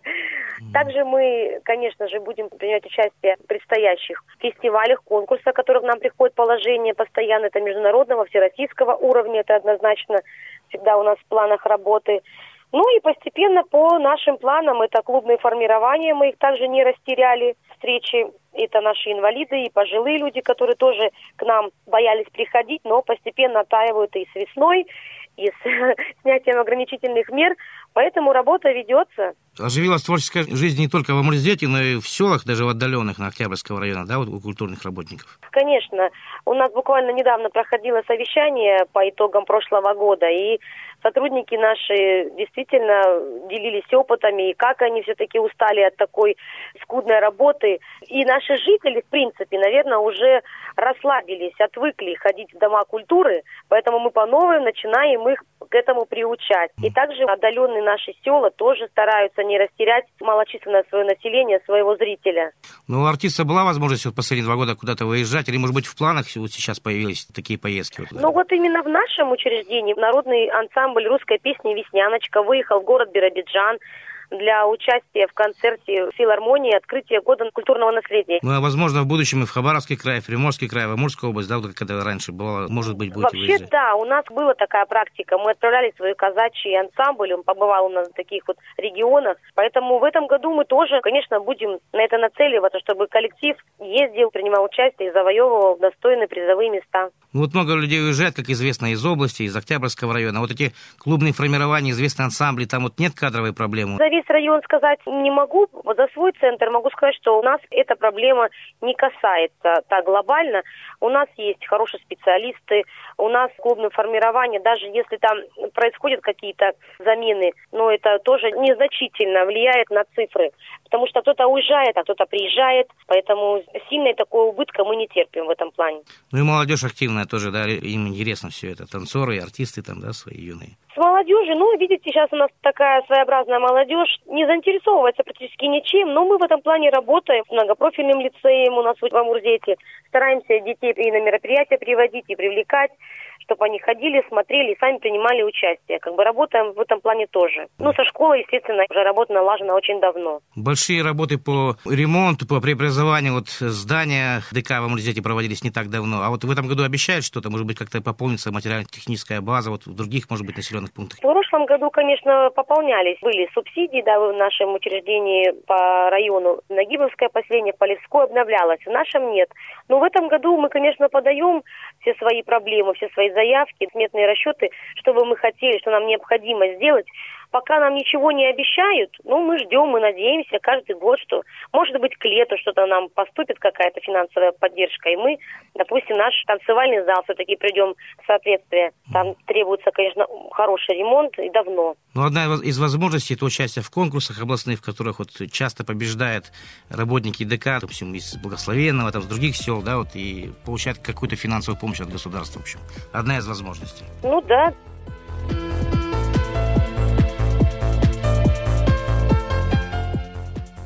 Также мы, конечно же, будем принимать участие в предстоящих фестивалях, конкурсах, которых нам приходит положение постоянно. Это международного, всероссийского уровня. Это однозначно всегда у нас в планах работы. Ну и постепенно по нашим планам, это клубные формирования, мы их также не растеряли, встречи, это наши инвалиды и пожилые люди, которые тоже к нам боялись приходить, но постепенно оттаивают и с весной, и с снятием ограничительных мер, поэтому работа ведется. Оживилась творческая жизнь не только в Амурзете, но и в селах, даже в отдаленных на Октябрьского района, да, вот у культурных работников? Конечно. У нас буквально недавно проходило совещание по итогам прошлого года, и сотрудники наши действительно делились опытами, и как они все-таки устали от такой скудной работы. И наши жители, в принципе, наверное, уже расслабились, отвыкли ходить в дома культуры, поэтому мы по новым начинаем их к этому приучать. И также отдаленные наши села тоже стараются не растерять малочисленное свое население, своего зрителя. Ну, у артиста была возможность вот последние два года куда-то выезжать, или, может быть, в планах вот сейчас появились такие поездки? Вот, ну, вот именно в нашем учреждении народный ансамбль русской песни «Весняночка» выехал в город Биробиджан, для участия в концерте филармонии открытия года культурного наследия. Ну, а возможно, в будущем и в Хабаровский край, в Приморский край, в Амурскую область, да, вот когда раньше было, может быть, будете Вообще, выезжать? да, у нас была такая практика. Мы отправляли свои казачьи ансамбль, он побывал у нас в таких вот регионах. Поэтому в этом году мы тоже, конечно, будем на это нацеливаться, чтобы коллектив ездил, принимал участие и завоевывал достойные призовые места. Ну, вот много людей уезжает, как известно, из области, из Октябрьского района. Вот эти клубные формирования, известные ансамбли, там вот нет кадровой проблемы? Зависит весь район сказать не могу. Вот за свой центр могу сказать, что у нас эта проблема не касается так глобально. У нас есть хорошие специалисты, у нас клубное формирование, даже если там происходят какие-то замены, но это тоже незначительно влияет на цифры. Потому что кто-то уезжает, а кто-то приезжает, поэтому сильной такой убытка мы не терпим в этом плане. Ну и молодежь активная тоже, да, им интересно все это, танцоры и артисты там, да, свои юные. С молодежи, ну, видите, сейчас у нас такая своеобразная молодежь, не заинтересовывается практически ничем, но мы в этом плане работаем с многопрофильным лицеем у нас в Амурзете, стараемся детей и на мероприятия приводить, и привлекать, чтобы они ходили, смотрели и сами принимали участие. Как бы работаем в этом плане тоже. Ну, со школой, естественно, уже работа налажена очень давно. Большие работы по ремонту, по преобразованию вот здания ДК в Амурзете проводились не так давно. А вот в этом году обещают что-то, может быть, как-то пополнится материально-техническая база вот в других, может быть, населенных пунктах? В прошлом году, конечно, пополнялись. Были субсидии, да, в нашем учреждении по району. Нагибовское поселение, Полевское обновлялось. В нашем нет. Но в этом году мы, конечно, подаем все свои проблемы, все свои заявки, сметные расчеты, что бы мы хотели, что нам необходимо сделать. Пока нам ничего не обещают, ну, мы ждем, мы надеемся каждый год, что, может быть, к лету что-то нам поступит, какая-то финансовая поддержка, и мы, допустим, наш танцевальный зал все-таки придем в соответствие. Там требуется, конечно, хороший ремонт и давно. Ну, одна из возможностей – это участие в конкурсах областных, в которых вот часто побеждают работники ДК, допустим, из Благословенного, там, с других сел, да, вот, и получают какую-то финансовую помощь от государства, в общем. Одна из возможностей. Ну, да.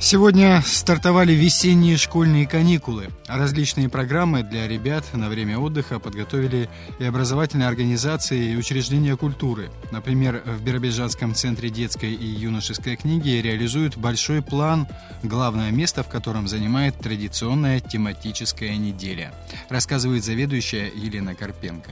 Сегодня стартовали весенние школьные каникулы. Различные программы для ребят на время отдыха подготовили и образовательные организации, и учреждения культуры. Например, в Биробиджанском центре детской и юношеской книги реализуют большой план, главное место в котором занимает традиционная тематическая неделя, рассказывает заведующая Елена Карпенко.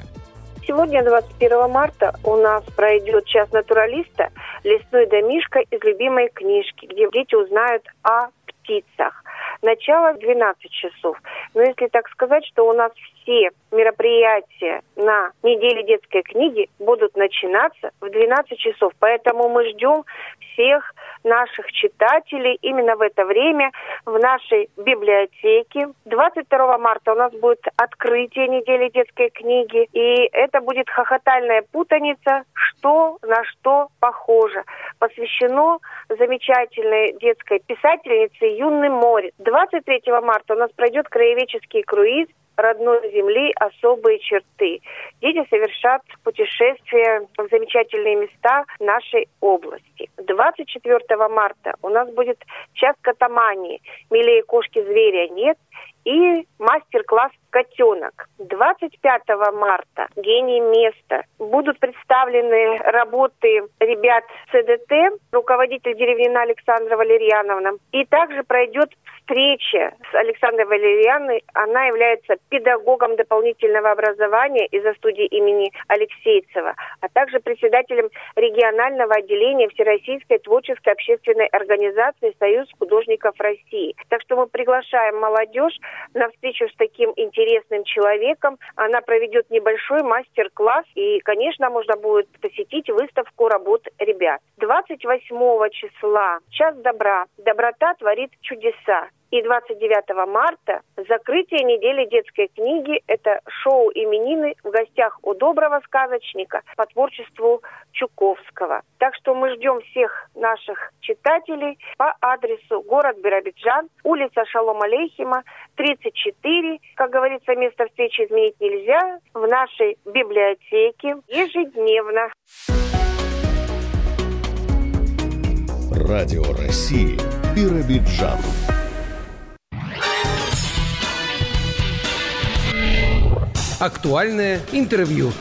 Сегодня, 21 марта, у нас пройдет час натуралиста «Лесной домишко» из любимой книжки, где дети узнают о птицах. Начало в 12 часов. Но если так сказать, что у нас все мероприятия на неделе детской книги будут начинаться в 12 часов. Поэтому мы ждем всех наших читателей именно в это время в нашей библиотеке. 22 марта у нас будет открытие недели детской книги, и это будет хохотальная путаница, что на что похоже. Посвящено замечательной детской писательнице Юнны Море. 23 марта у нас пройдет краеведческий круиз родной земли особые черты. Дети совершат путешествия в замечательные места нашей области. 24 марта у нас будет час катамании. Милее кошки зверя нет и мастер-класс «Котенок». 25 марта «Гений места». Будут представлены работы ребят ЦДТ, руководитель деревнина Александра Валерьяновна. И также пройдет встреча с Александрой Валерьяной. Она является педагогом дополнительного образования из-за студии имени Алексейцева, а также председателем регионального отделения Всероссийской творческой общественной организации «Союз художников России». Так что мы приглашаем молодежь на встречу с таким интересным человеком. Она проведет небольшой мастер-класс, и, конечно, можно будет посетить выставку работ ребят. 28 числа «Час добра». Доброта творит чудеса. И 29 марта закрытие недели детской книги – это шоу именины в гостях у доброго сказочника по творчеству Чуковского. Так что мы ждем всех наших читателей по адресу город Биробиджан, улица Шалом Алейхима, 34. Как говорится, место встречи изменить нельзя. В нашей библиотеке ежедневно. Радио России Биробиджан. Актуальное интервью.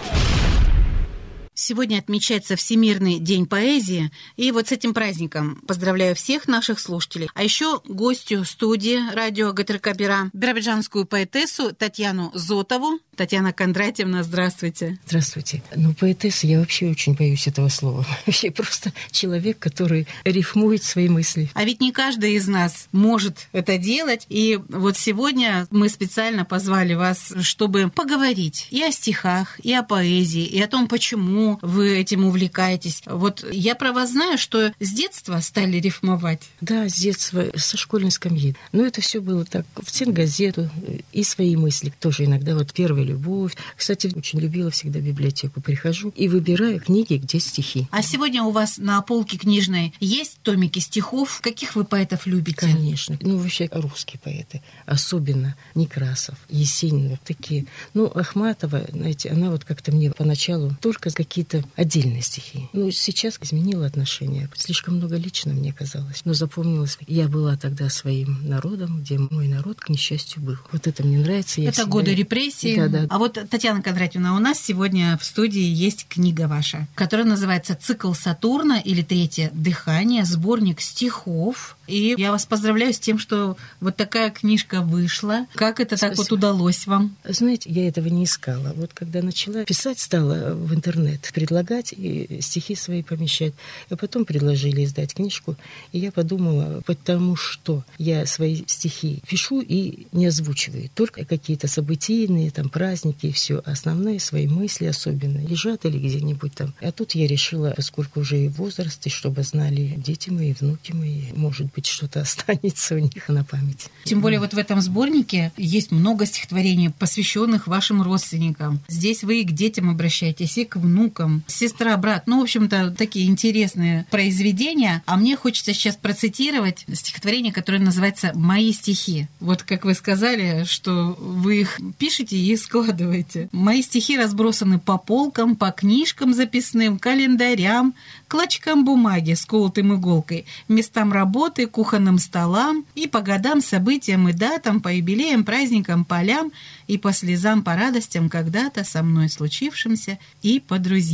Сегодня отмечается Всемирный день поэзии, и вот с этим праздником поздравляю всех наших слушателей. А еще гостю студии радио ГТРК Бира, биробиджанскую поэтессу Татьяну Зотову. Татьяна Кондратьевна, здравствуйте. Здравствуйте. Ну, поэтесса, я вообще очень боюсь этого слова. Вообще просто человек, который рифмует свои мысли. А ведь не каждый из нас может это делать, и вот сегодня мы специально позвали вас, чтобы поговорить и о стихах, и о поэзии, и о том, почему почему вы этим увлекаетесь. Вот я про вас знаю, что с детства стали рифмовать. Да, с детства, со школьной скамьи. Но это все было так, в газету и свои мысли тоже иногда. Вот первая любовь. Кстати, очень любила всегда библиотеку. Прихожу и выбираю книги, где стихи. А сегодня у вас на полке книжной есть томики стихов? Каких вы поэтов любите? Конечно. Ну, вообще русские поэты. Особенно Некрасов, Есенин, такие. Ну, Ахматова, знаете, она вот как-то мне поначалу только какие-то отдельные стихи. Ну, сейчас изменила отношение. Слишком много лично мне казалось. Но запомнилось, я была тогда своим народом, где мой народ, к несчастью, был. Вот это мне нравится. Я это всегда... годы репрессий. Да, да. А вот, Татьяна Кондратьевна, у нас сегодня в студии есть книга ваша, которая называется «Цикл Сатурна» или «Третье дыхание», сборник стихов. И я вас поздравляю с тем, что вот такая книжка вышла. Как это Спасибо. так вот удалось вам? Знаете, я этого не искала. Вот когда начала писать, стала в интернет предлагать и стихи свои помещать. А потом предложили издать книжку. И я подумала, потому что я свои стихи пишу и не озвучиваю. Только какие-то событийные, там, праздники и все. Основные свои мысли особенно лежат или где-нибудь там. А тут я решила, поскольку уже и возраст, и чтобы знали дети мои, внуки мои, может быть, что-то останется у них на память. Тем более вот в этом сборнике есть много стихотворений, посвященных вашим родственникам. Здесь вы и к детям обращаетесь, и к внукам, сестра, брат. Ну, в общем-то, такие интересные произведения. А мне хочется сейчас процитировать стихотворение, которое называется «Мои стихи». Вот как вы сказали, что вы их пишете и складываете. Мои стихи разбросаны по полкам, по книжкам записным, календарям, клочкам бумаги с колотым иголкой, местам работы, кухонным столам и по годам, событиям и датам, по юбилеям, праздникам, полям и по слезам, по радостям когда-то со мной случившимся и по друзьям.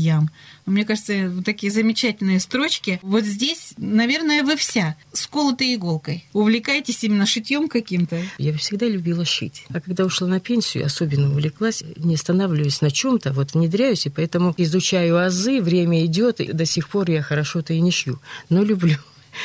Мне кажется, вот такие замечательные строчки. Вот здесь, наверное, вы вся с колотой иголкой. Увлекаетесь именно шитьем каким-то? Я всегда любила шить. А когда ушла на пенсию, особенно увлеклась, не останавливаюсь на чем-то, вот внедряюсь, и поэтому изучаю азы, время идет, и до сих пор я хорошо-то и не шью. Но люблю.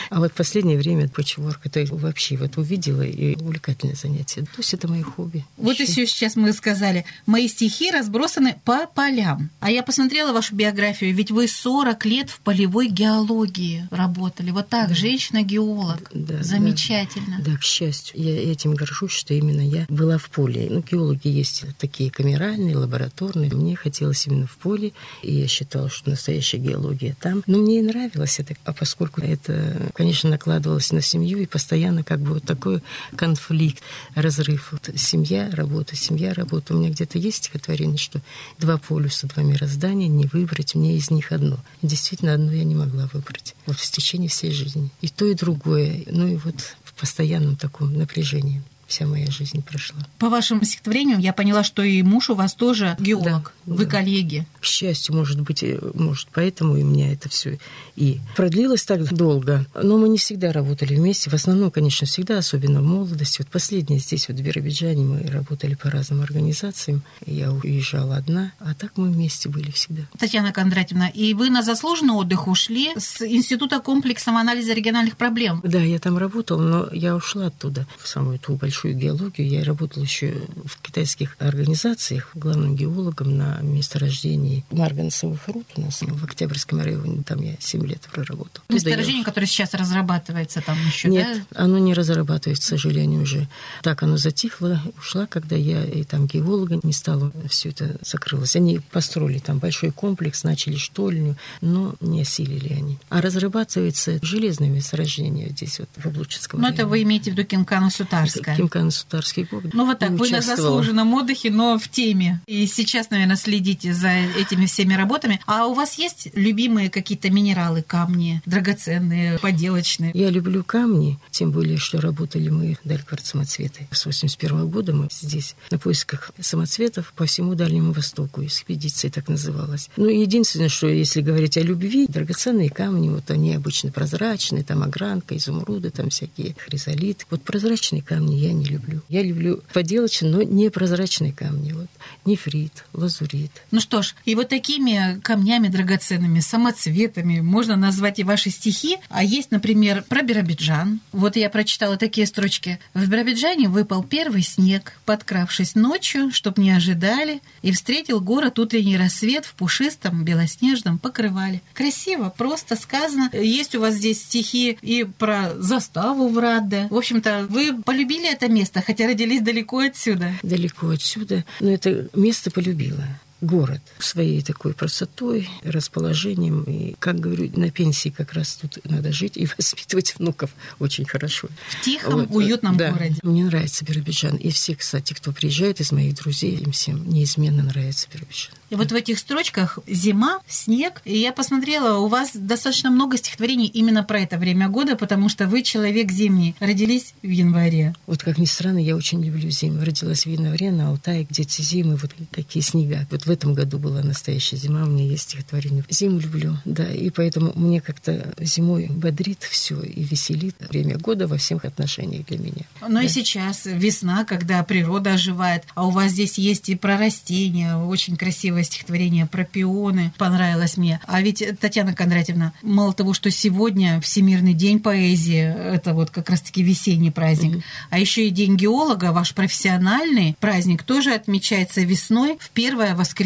А вот последнее время патчворк, это вообще вот увидела и увлекательное занятие. То есть это мои хобби. Вот еще сейчас мы сказали, мои стихи разбросаны по полям. А я посмотрела вашу биографию, ведь вы 40 лет в полевой геологии работали. Вот так, да. женщина-геолог. Да, Замечательно. Да. да, к счастью. Я этим горжусь, что именно я была в поле. Ну, геологи есть такие камеральные, лабораторные. Мне хотелось именно в поле, и я считала, что настоящая геология там. Но мне и нравилось это, а поскольку это конечно, накладывалось на семью, и постоянно как бы вот такой конфликт, разрыв. Вот семья, работа, семья, работа. У меня где-то есть стихотворение, что два полюса, два мироздания, не выбрать мне из них одно. Действительно, одно я не могла выбрать. Вот в течение всей жизни. И то, и другое. Ну и вот в постоянном таком напряжении вся моя жизнь прошла. По вашим стихотворениям я поняла, что и муж у вас тоже геолог. Да, Вы да. коллеги. К счастью, может быть, может, поэтому и у меня это все и продлилось так долго. Но мы не всегда работали вместе. В основном, конечно, всегда, особенно в молодости. Вот последнее здесь, вот в Биробиджане, мы работали по разным организациям. Я уезжала одна, а так мы вместе были всегда. Татьяна Кондратьевна, и вы на заслуженный отдых ушли с Института комплексного анализа региональных проблем? Да, я там работала, но я ушла оттуда, в самую ту большую большую геологию. Я работала еще в китайских организациях, главным геологом на месторождении марганцевых руд у нас в Октябрьском районе. Там я 7 лет проработала. Месторождение, которое сейчас разрабатывается там еще, Нет, да? оно не разрабатывается, к сожалению, уже. Так оно затихло, ушла, когда я и там геолога не стала, все это закрылось. Они построили там большой комплекс, начали штольню, но не осилили они. А разрабатывается железное месторождение здесь, вот, в Облучинском Но это вы имеете в виду Кимкано-Сутарское? Кимкано-Сутарский город. Ну вот так, вы на заслуженном отдыхе, но в теме. И сейчас, наверное, следите за этими всеми работами. А у вас есть любимые какие-то минералы, камни, драгоценные, поделочные? Я люблю камни, тем более, что работали мы в Дальквард самоцветы. С 81 года мы здесь на поисках самоцветов по всему Дальнему Востоку. Экспедиция так называлась. Ну, единственное, что если говорить о любви, драгоценные камни, вот они обычно прозрачные, там огранка, изумруды, там всякие хризолиты. Вот прозрачные камни я не люблю. Я люблю поделочные, но не прозрачные камни. Вот нефрит, лазурит. Ну что ж, И вот такими камнями драгоценными, самоцветами можно назвать и ваши стихи. А есть, например, про Биробиджан. Вот я прочитала такие строчки. В Биробиджане выпал первый снег, подкравшись ночью, чтоб не ожидали, и встретил город утренний рассвет в пушистом белоснежном покрывале. Красиво, просто сказано. Есть у вас здесь стихи и про заставу в Радде. В общем-то, вы полюбили это место, хотя родились далеко отсюда. Далеко отсюда, но это место полюбила город своей такой красотой, расположением. И, как говорю, на пенсии как раз тут надо жить и воспитывать внуков очень хорошо. В тихом, вот. уютном да. городе. Мне нравится Биробиджан. И все, кстати, кто приезжает из моих друзей, им всем неизменно нравится Биробиджан. И вот в этих строчках зима, снег. И я посмотрела, у вас достаточно много стихотворений именно про это время года, потому что вы человек зимний. Родились в январе. Вот как ни странно, я очень люблю зиму. Родилась в январе на Алтае, где эти зимы, вот такие снега. Вот в этом году была настоящая зима, у меня есть стихотворение. Зиму люблю, да, и поэтому мне как-то зимой бодрит все и веселит время года во всех отношениях для меня. Но да. и сейчас весна, когда природа оживает, а у вас здесь есть и про растения, очень красиво красивое стихотворение про пионы, понравилось мне. А ведь, Татьяна Кондратьевна, мало того, что сегодня Всемирный день поэзии, это вот как раз-таки весенний праздник, mm-hmm. а еще и День геолога, ваш профессиональный праздник, тоже отмечается весной в первое воскресенье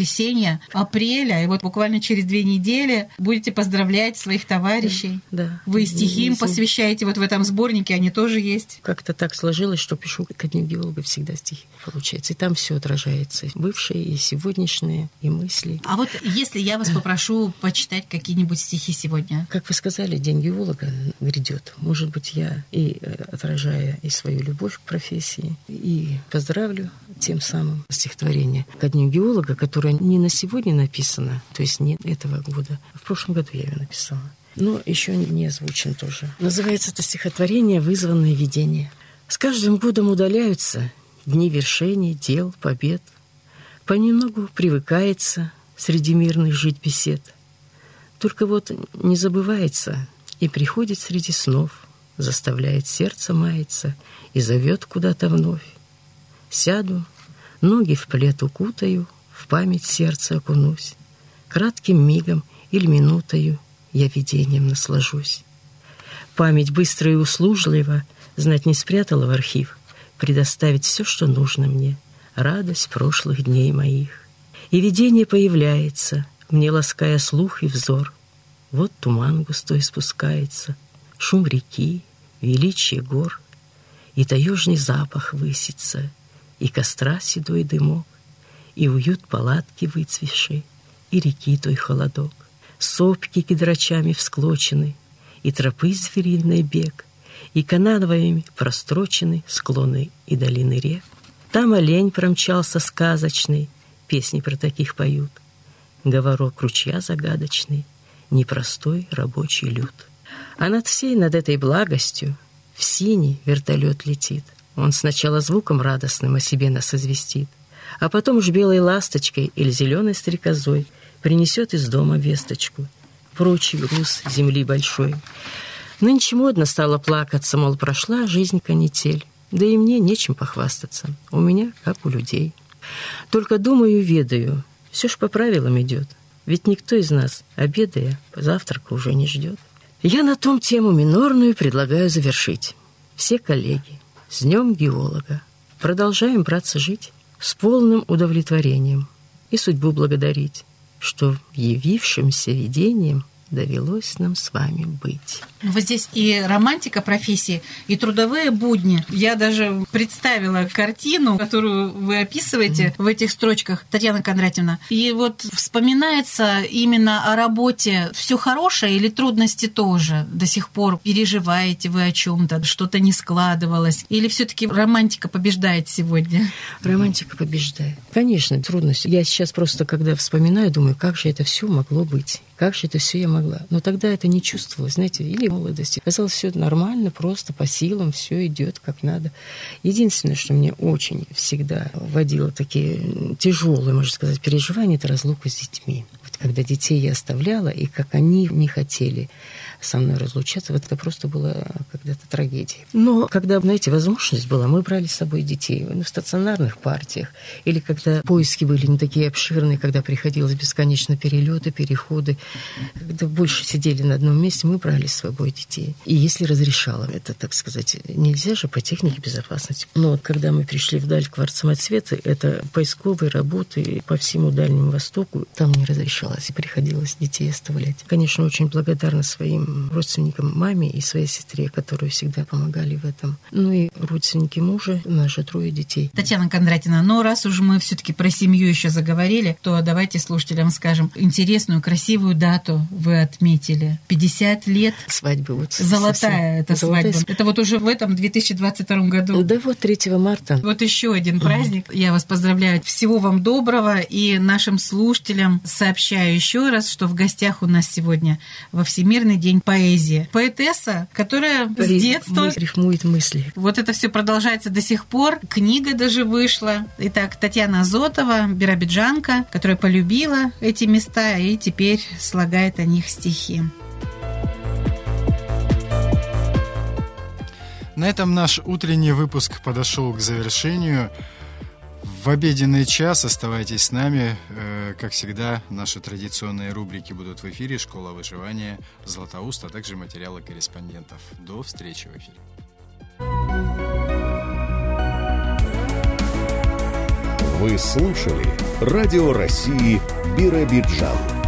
апреля. И вот буквально через две недели будете поздравлять своих товарищей. Да. Вы стихи им посвящаете вот в этом сборнике, они тоже есть. Как-то так сложилось, что пишу ко Дню геолога всегда стихи, получается. И там все отражается. Бывшие и сегодняшние и мысли. А вот если я вас попрошу почитать какие-нибудь стихи сегодня? Как вы сказали, День геолога грядет. Может быть, я и э, отражая и свою любовь к профессии, и поздравлю тем самым стихотворение ко Дню геолога, которое не на сегодня написано, то есть не этого года. В прошлом году я ее написала. Но еще не озвучен тоже. Называется это стихотворение «Вызванное видение». С каждым годом удаляются дни вершений, дел, побед – понемногу привыкается среди мирных жить бесед. Только вот не забывается и приходит среди снов, заставляет сердце маяться и зовет куда-то вновь. Сяду, ноги в плед укутаю, в память сердца окунусь. Кратким мигом или минутою я видением наслажусь. Память быстро и услужливо знать не спрятала в архив, предоставить все, что нужно мне — радость прошлых дней моих. И видение появляется, мне лаская слух и взор. Вот туман густой спускается, шум реки, величие гор, и таежный запах высится, и костра седой дымок, и уют палатки выцвеши, и реки той холодок. Сопки кедрачами всклочены, и тропы звериный бег, и канавами прострочены склоны и долины рек. Там олень промчался сказочный, песни про таких поют. Говорок ручья загадочный, непростой рабочий люд. А над всей над этой благостью в синий вертолет летит. Он сначала звуком радостным о себе нас известит, а потом уж белой ласточкой или зеленой стрекозой принесет из дома весточку. Прочий груз земли большой. Нынче модно стало плакаться, мол, прошла жизнь канитель. Да и мне нечем похвастаться. У меня, как у людей. Только думаю, ведаю, все ж по правилам идет. Ведь никто из нас, обедая, завтрака уже не ждет. Я на том тему минорную предлагаю завершить. Все коллеги, с днем геолога. Продолжаем, братцы, жить с полным удовлетворением и судьбу благодарить, что явившимся видением довелось нам с вами быть. Вот здесь и романтика профессии, и трудовые будни. Я даже представила картину, которую вы описываете mm-hmm. в этих строчках, Татьяна Кондратьевна. И вот вспоминается именно о работе все хорошее или трудности тоже до сих пор переживаете вы о чем-то, что-то не складывалось, или все-таки романтика побеждает сегодня? Романтика побеждает. Конечно, трудности. Я сейчас просто, когда вспоминаю, думаю, как же это все могло быть, как же это все я могла. Но тогда это не чувствовалось, знаете, или молодости. Казалось, все нормально, просто по силам, все идет как надо. Единственное, что мне очень всегда вводило такие тяжелые, можно сказать, переживания, это разлука с детьми. Вот когда детей я оставляла, и как они не хотели со мной разлучаться. Вот это просто было когда-то трагедией. Но когда, знаете, возможность была, мы брали с собой детей ну, в стационарных партиях. Или когда поиски были не такие обширные, когда приходилось бесконечно перелеты, переходы, когда больше сидели на одном месте, мы брали с собой детей. И если разрешало это, так сказать, нельзя же по технике безопасности. Но вот когда мы пришли вдаль кварцемоцветы, это поисковые работы по всему Дальнему Востоку, там не разрешалось, и приходилось детей оставлять. Конечно, очень благодарна своим родственникам, маме и своей сестре, которые всегда помогали в этом. Ну и родственники мужа, наши трое детей. Татьяна Кондратина, но раз уж мы все-таки про семью еще заговорили, то давайте слушателям скажем интересную, красивую дату вы отметили. 50 лет. Свадьбы. Вот Золотая совсем. эта Золотая свадьба. Это вот уже в этом 2022 году. Да вот 3 марта. Вот еще один праздник. Я вас поздравляю. Всего вам доброго. И нашим слушателям сообщаю еще раз, что в гостях у нас сегодня во Всемирный день поэзии. Поэтесса, которая с Ри- детства... мы- рифмует мысли. Вот это все продолжается до сих пор. Книга даже вышла. Итак, Татьяна Азотова, биробиджанка, которая полюбила эти места и теперь слагает о них стихи. На этом наш утренний выпуск подошел к завершению. В обеденный час оставайтесь с нами. Э, Как всегда, наши традиционные рубрики будут в эфире. Школа выживания, Златоуст, а также материалы корреспондентов. До встречи в эфире. Вы слушали Радио России Биробиджан.